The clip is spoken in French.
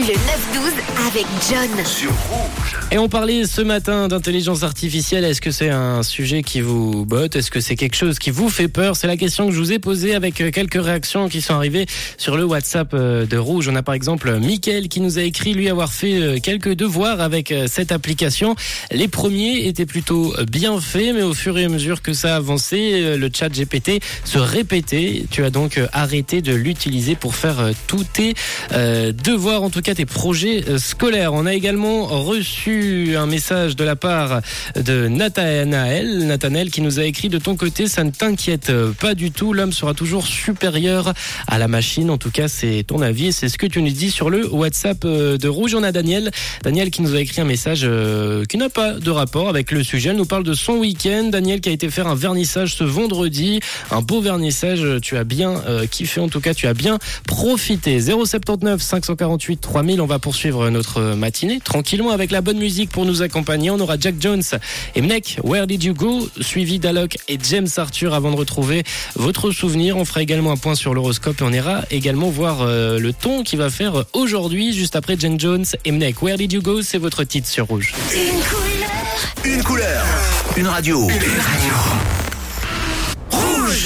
Le 9-12 avec John. Sur Rouge. Et on parlait ce matin d'intelligence artificielle. Est-ce que c'est un sujet qui vous botte? Est-ce que c'est quelque chose qui vous fait peur? C'est la question que je vous ai posée avec euh, quelques réactions qui sont arrivées sur le WhatsApp euh, de Rouge. On a par exemple Mickaël qui nous a écrit lui avoir fait euh, quelques devoirs avec cette application. Les premiers étaient plutôt bien faits, mais au fur et à mesure que ça avançait, le chat GPT se répétait. Tu as donc arrêté de l'utiliser pour faire tous tes devoirs, en tout cas tes projets scolaires. On a également reçu un message de la part de Nathanaël, Nathanaël qui nous a écrit de ton côté, ça ne t'inquiète pas du tout, l'homme sera toujours supérieur à la machine. En tout cas, c'est ton avis et c'est ce que tu nous dis sur le WhatsApp de Rouge. On a Daniel, Daniel qui nous a écrit un message euh, qui n'a pas de rapport avec le sujet. Elle nous parle de son week-end. Daniel qui a été faire un vernissage ce vendredi, un beau vernissage. Tu as bien euh, kiffé, en tout cas, tu as bien profité. 079 548 3000. On va poursuivre notre matinée tranquillement avec la bonne musique pour nous accompagner. On aura Jack Jones et Mnek, Where Did You Go Suivi d'Alok et James Arthur avant de retrouver votre souvenir. On fera également un point sur l'horoscope et on ira également voir euh, le ton qui va faire aujourd'hui, juste après Jen Jones et Mnek. Where Did You Go C'est votre titre sur Rouge. Une couleur. Une couleur. Une radio. Une radio.